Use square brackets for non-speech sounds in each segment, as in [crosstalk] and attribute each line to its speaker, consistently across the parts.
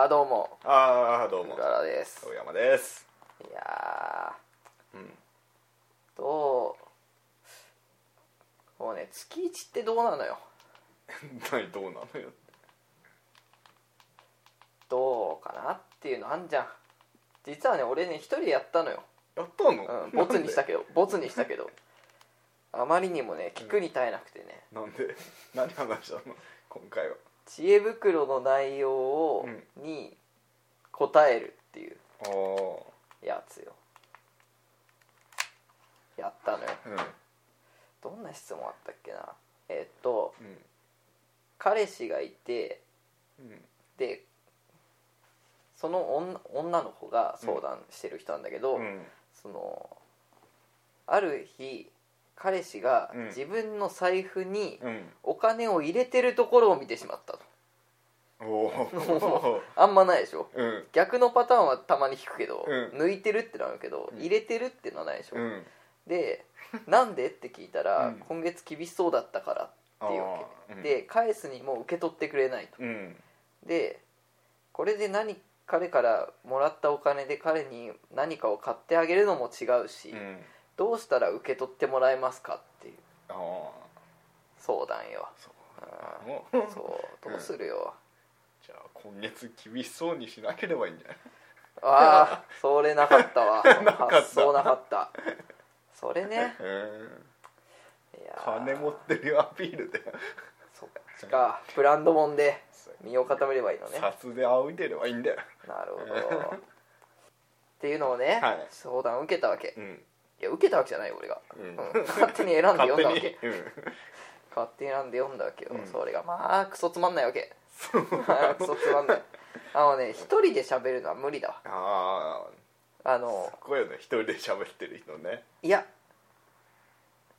Speaker 1: いやどうも。
Speaker 2: ああどうも。
Speaker 1: 福原です。
Speaker 2: 大山です。
Speaker 1: いや
Speaker 2: うん。
Speaker 1: ーどうもうね月一ってどうなのよ。[laughs]
Speaker 2: 何どうなのよ。
Speaker 1: どうかなっていうのあんじゃん。実はね俺ね一人でやったのよ、
Speaker 2: やったの、
Speaker 1: うん、ボツにしたけど。ボツにしたけど。あまりにもね聞くに耐えなくてね。
Speaker 2: なんで？何話したの？今回は
Speaker 1: 知恵袋の内容を、に答えるっていうやつよ。やったのよ。
Speaker 2: うん
Speaker 1: どんな質問あったっけな。えっと
Speaker 2: うん
Speaker 1: 彼氏がいて
Speaker 2: うん
Speaker 1: でその女女の子が相談してる人なんだけど、
Speaker 2: うん
Speaker 1: そのある日彼氏が
Speaker 2: うん。
Speaker 1: 自分の財布に
Speaker 2: うん。
Speaker 1: お金を入れてるところを見てしまったと。
Speaker 2: おお [laughs]
Speaker 1: あんまないでしょ。
Speaker 2: うん。
Speaker 1: 逆のパターンはたまに聞くけど、
Speaker 2: うん。
Speaker 1: 抜いてるってのあるけど、
Speaker 2: うん。
Speaker 1: 入れてるってのはないでしょ、
Speaker 2: うん。
Speaker 1: でなんで？って聞いたら、
Speaker 2: うん。
Speaker 1: 今月厳しそうだったからっていうわけ、で返すにも受け取ってくれないと。
Speaker 2: うん。
Speaker 1: でこれで何彼からもらったお金で彼に何かを買ってあげるのも違うし、
Speaker 2: うん
Speaker 1: どうしたら受け取ってもらえますかっていう。
Speaker 2: ああ
Speaker 1: 相談よ。
Speaker 2: そう。
Speaker 1: うん。そう。[laughs] どうするよ、
Speaker 2: じゃあ今月厳しそうにしなければいいんじゃない？
Speaker 1: ああそれなかったわ。[laughs]
Speaker 2: なかった。
Speaker 1: 発想なかった。それね。
Speaker 2: うん。
Speaker 1: いやー。
Speaker 2: 金持ってるよアピールで。
Speaker 1: そっちか。ブランドもんで身を固めればいいのね。
Speaker 2: 札で仰いでればいいんだよ。
Speaker 1: なるほど。っていうのをね、
Speaker 2: はい。
Speaker 1: 相談を受けたわけ。
Speaker 2: うん
Speaker 1: いや受けたわけじゃないよ俺が、
Speaker 2: うん。
Speaker 1: うん。勝手に選んで読んだわけ。
Speaker 2: 勝手に？うん。
Speaker 1: 勝手に選んで読んだわけよ、
Speaker 2: うん。
Speaker 1: それがまあクソつまんないわけ。ま [laughs] あクソつまんない。あのね一人で喋るのは無理だわ。
Speaker 2: ああ
Speaker 1: あの
Speaker 2: すごいよね一人で喋ってる人ね。
Speaker 1: いや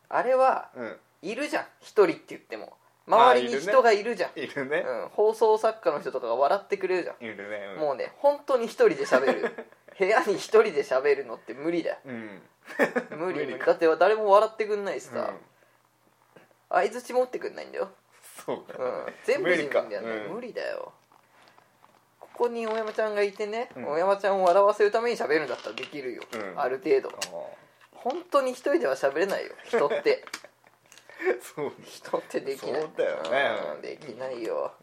Speaker 1: あれは
Speaker 2: うん。
Speaker 1: いるじゃん一人って言っても。周りに人がいるじゃん、
Speaker 2: いるね。
Speaker 1: うん、放送作家の人とかが笑ってくれるじゃん。
Speaker 2: いるね
Speaker 1: もうね本当に一人で喋る [laughs] 部屋に一人で喋るのって無理だよ。
Speaker 2: うん。[laughs]
Speaker 1: 無理。
Speaker 2: 無理か。
Speaker 1: だって誰も笑ってくんないしさ。
Speaker 2: うん。
Speaker 1: 相づち持ってくんないんだよ、
Speaker 2: そうか。
Speaker 1: うん、全部自分でやるの
Speaker 2: 無理か。うん。
Speaker 1: 無理だよ。ここに大山ちゃんがいてね、
Speaker 2: うん。
Speaker 1: 大山ちゃんを笑わせるために喋るんだったらできるよ、
Speaker 2: うん。
Speaker 1: ある程度。
Speaker 2: あ
Speaker 1: 本当に一人では喋れないよ。人って。
Speaker 2: ー [laughs] そう。
Speaker 1: 人ってできない。
Speaker 2: そうだよね。
Speaker 1: うん。できないよ。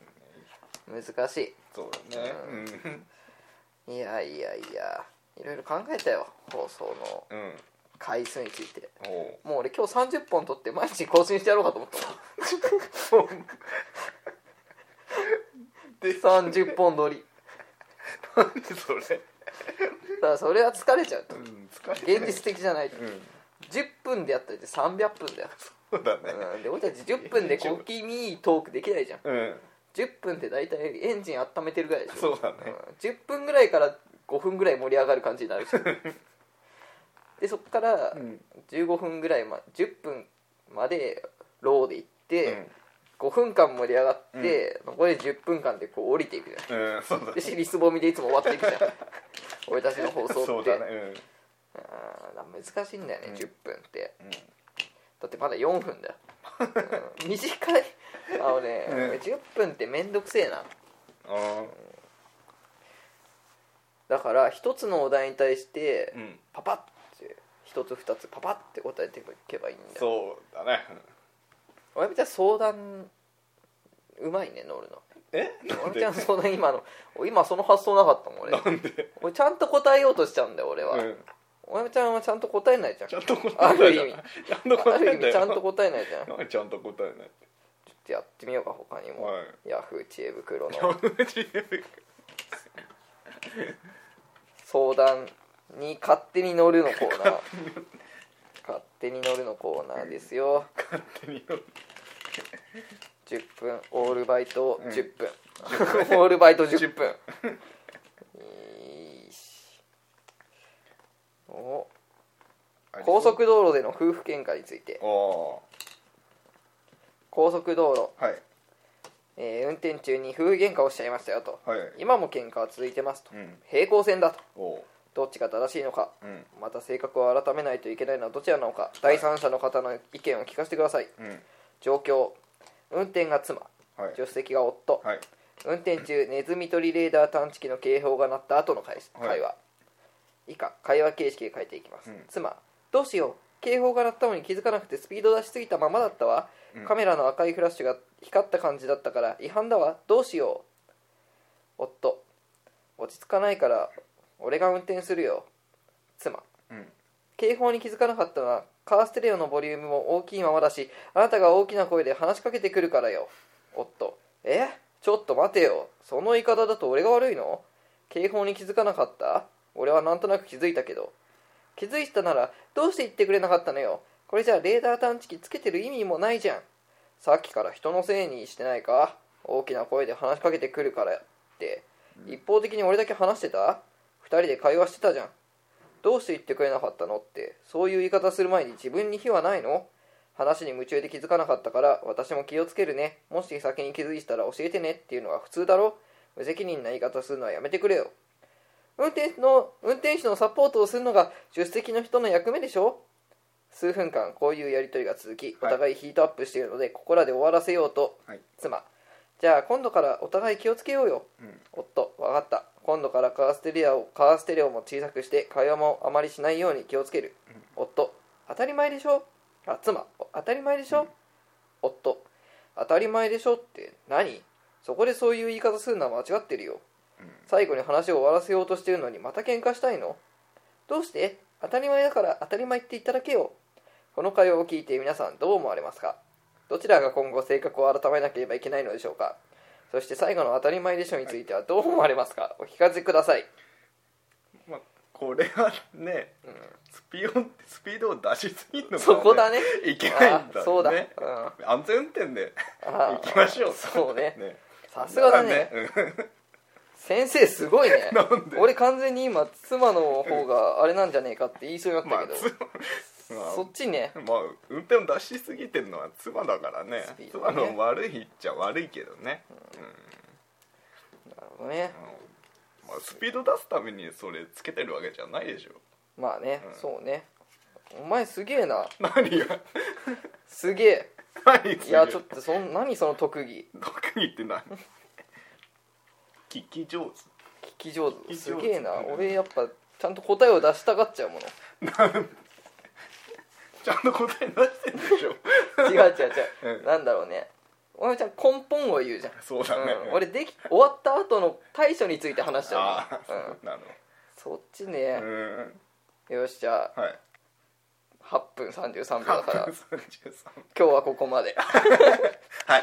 Speaker 1: 難し
Speaker 2: そうだね。
Speaker 1: いいやいやいやいろいろ考えたよ放送の回数について。
Speaker 2: おう。
Speaker 1: もう俺今日30本撮って毎日更新してやろうかと思った。[laughs]
Speaker 2: で
Speaker 1: 30本撮り。
Speaker 2: なんでそれ？
Speaker 1: だからそれは疲れちゃうと。
Speaker 2: うん疲れ
Speaker 1: 現実的じゃないと。
Speaker 2: うん。
Speaker 1: 10分でやったら300分だよ、
Speaker 2: そうだね。
Speaker 1: うん、で俺たち10分で小気味いいトークできないじゃん。
Speaker 2: うん
Speaker 1: 10分って大体エンジン温めてるぐらいでしょ。
Speaker 2: そうだね。
Speaker 1: うん、10分ぐらいから5分ぐらい盛り上がる感じになるし。でそっから
Speaker 2: うん。
Speaker 1: 15分ぐらいま10分までローで行って、
Speaker 2: うん。
Speaker 1: 5分間盛り上がって、残り10分間でこう降りていくじゃん。
Speaker 2: うんそうだ
Speaker 1: で尻すぼみでいつも終わっていくじゃん。[laughs] 俺たちの放送って。
Speaker 2: そうだね。うん。
Speaker 1: あ難しいんだよね、
Speaker 2: うん。
Speaker 1: 10分って。
Speaker 2: うん。
Speaker 1: だってまだ4分だよ、うん。短い [laughs] あのね、
Speaker 2: うん。
Speaker 1: 10分ってめんどくせえな。
Speaker 2: あ
Speaker 1: だから一つのお題に対して
Speaker 2: ーうん。
Speaker 1: パパッて一つ二つパパッて答えていけばいいんだよ。
Speaker 2: そうだね。
Speaker 1: 俺みたい相談うまいね乗るの。
Speaker 2: え？
Speaker 1: 俺みたいな相談今の今その発想なかったもん俺
Speaker 2: なんで？
Speaker 1: 俺ちゃんと答えようとしちゃうんだよ俺は、
Speaker 2: うん。
Speaker 1: おやちゃんはちゃんと答えないじゃん。
Speaker 2: ちゃんと答えないじゃん。
Speaker 1: 味。
Speaker 2: ちゃんと答
Speaker 1: ある意
Speaker 2: えない
Speaker 1: 味ちゃんと答えないじゃん。ちょ
Speaker 2: ちゃんと答えない？
Speaker 1: っとやってみようか他にも、
Speaker 2: はい。
Speaker 1: ヤフー知恵袋の。相談に勝手に乗るのコーナー。勝手に乗るのコーナーですよ。
Speaker 2: 勝手に
Speaker 1: 10分オールバイト
Speaker 2: うん。
Speaker 1: 10分、オールバイト10分。高速道路での夫婦喧嘩について。
Speaker 2: お
Speaker 1: 高速道路、
Speaker 2: ーはい。
Speaker 1: えー運転中に夫婦喧嘩をしちゃいましたよと。
Speaker 2: はい。
Speaker 1: 今も喧嘩は続いてますと。
Speaker 2: うん。
Speaker 1: 平行線だと。
Speaker 2: お
Speaker 1: どっちが正しいのか。
Speaker 2: うん。
Speaker 1: また性格を改めないといけないのはどちらなのか。第三者の方の意見を聞かせてください。
Speaker 2: うん。
Speaker 1: 状況。運転が妻。
Speaker 2: はい。
Speaker 1: 助手席が夫。
Speaker 2: はい。
Speaker 1: 運転中ネズミ捕りレーダー探知機の警報が鳴った後の会
Speaker 2: はい。
Speaker 1: 会話、以下会話形式で書いていきます、
Speaker 2: うん。
Speaker 1: 妻どうしよう警報が鳴ったのに気づかなくてスピード出しすぎたままだったわ、
Speaker 2: うん。
Speaker 1: カメラの赤いフラッシュが光った感じだったから違反だわ。どうしよう。夫落ち着かないから俺が運転するよ。妻。
Speaker 2: うん。
Speaker 1: 警報に気づかなかったのはカーステレオのボリュームも大きいままだしあなたが大きな声で話しかけてくるからよ。夫え？ちょっと待てよ。その言い方だと俺が悪いの？警報に気づかなかった？俺はなんとなく気づいたけど気づいてたならどうして言ってくれなかったのよ。これじゃレーダー探知機つけてる意味もないじゃん。さっきから人のせいにしてないか？大きな声で話しかけてくるからって。一方的に俺だけ話してた？二人で会話してたじゃん。どうして言ってくれなかったのって？そういう言い方する前に自分に非はないの？話に夢中で気づかなかったから私も気をつけるね。もし先に気づいたら教えてねっていうのが普通だろ？無責任な言い方するのはやめてくれよ。運転の運転手のサポートをするのが助手席の人の役目でしょ？数分間こういうやり取りが続きお互いヒートアップしているのでここらで終わらせようと。
Speaker 2: はい。
Speaker 1: 妻。じゃあ今度からお互い気をつけようよ。
Speaker 2: うん。
Speaker 1: 夫。分かった。今度からカーステレオカーステレオも小さくして会話もあまりしないように気をつける、夫。当たり前でしょ？あ妻。当たり前でしょ、夫。当たり前でしょって何？そこでそういう言い方するのは間違ってるよ。
Speaker 2: うん
Speaker 1: 最後に話を終わらせようとしてるのにまた喧嘩したいの？どうして？当たり前だから当たり前って言っただけよ。この会話を聞いて皆さんどう思われますか？どちらが今後性格を改めなければいけないのでしょうか？そして最後の当たり前でしょについてはどう思われますか？お聞かせください、
Speaker 2: まあこれはね
Speaker 1: うん
Speaker 2: スピードスピードを出しすぎるのが、
Speaker 1: そこだね。
Speaker 2: いけないんだ
Speaker 1: あそうだ、
Speaker 2: ね
Speaker 1: うん
Speaker 2: 安全運転で
Speaker 1: あ
Speaker 2: 行きましょう。
Speaker 1: そうね。
Speaker 2: ね。
Speaker 1: さすがだね
Speaker 2: うん
Speaker 1: 先生すごいね。
Speaker 2: なんで？
Speaker 1: 俺完全に今妻の方があれなんじゃねえかって言いそうになった
Speaker 2: まあ
Speaker 1: けど、
Speaker 2: つ [laughs] まあ
Speaker 1: そっちね。
Speaker 2: まあ運転を出しすぎてるのは妻だからね。
Speaker 1: ね。
Speaker 2: 妻の悪いっちゃ悪いけどね、
Speaker 1: なるほどね。
Speaker 2: うん。まあ、スピード出すためにそれつけてるわけじゃないでしょ。
Speaker 1: まあね、
Speaker 2: うん。
Speaker 1: そうね。お前すげえな。
Speaker 2: 何が？
Speaker 1: すげえ。[laughs]
Speaker 2: 何
Speaker 1: いやちょっとそん何その特技。
Speaker 2: 特技って何？聞き上手。
Speaker 1: 聞き上手。すげえな。俺やっぱちゃんと答えを出したがっちゃうもの。[laughs]
Speaker 2: ちゃんと答え出してるでしょ。[laughs]
Speaker 1: 違う違う違う、
Speaker 2: うん。
Speaker 1: なんだろうね。お前ちゃん根本を言うじゃん、
Speaker 2: そうだね、
Speaker 1: うん、俺でき終わった後の対処について話しちゃうの、うん、
Speaker 2: なる
Speaker 1: そっちね、
Speaker 2: うん。
Speaker 1: よしじゃあ
Speaker 2: はい。
Speaker 1: 8分33秒だから。
Speaker 2: 8分33
Speaker 1: 今日はここまで。[laughs]
Speaker 2: はい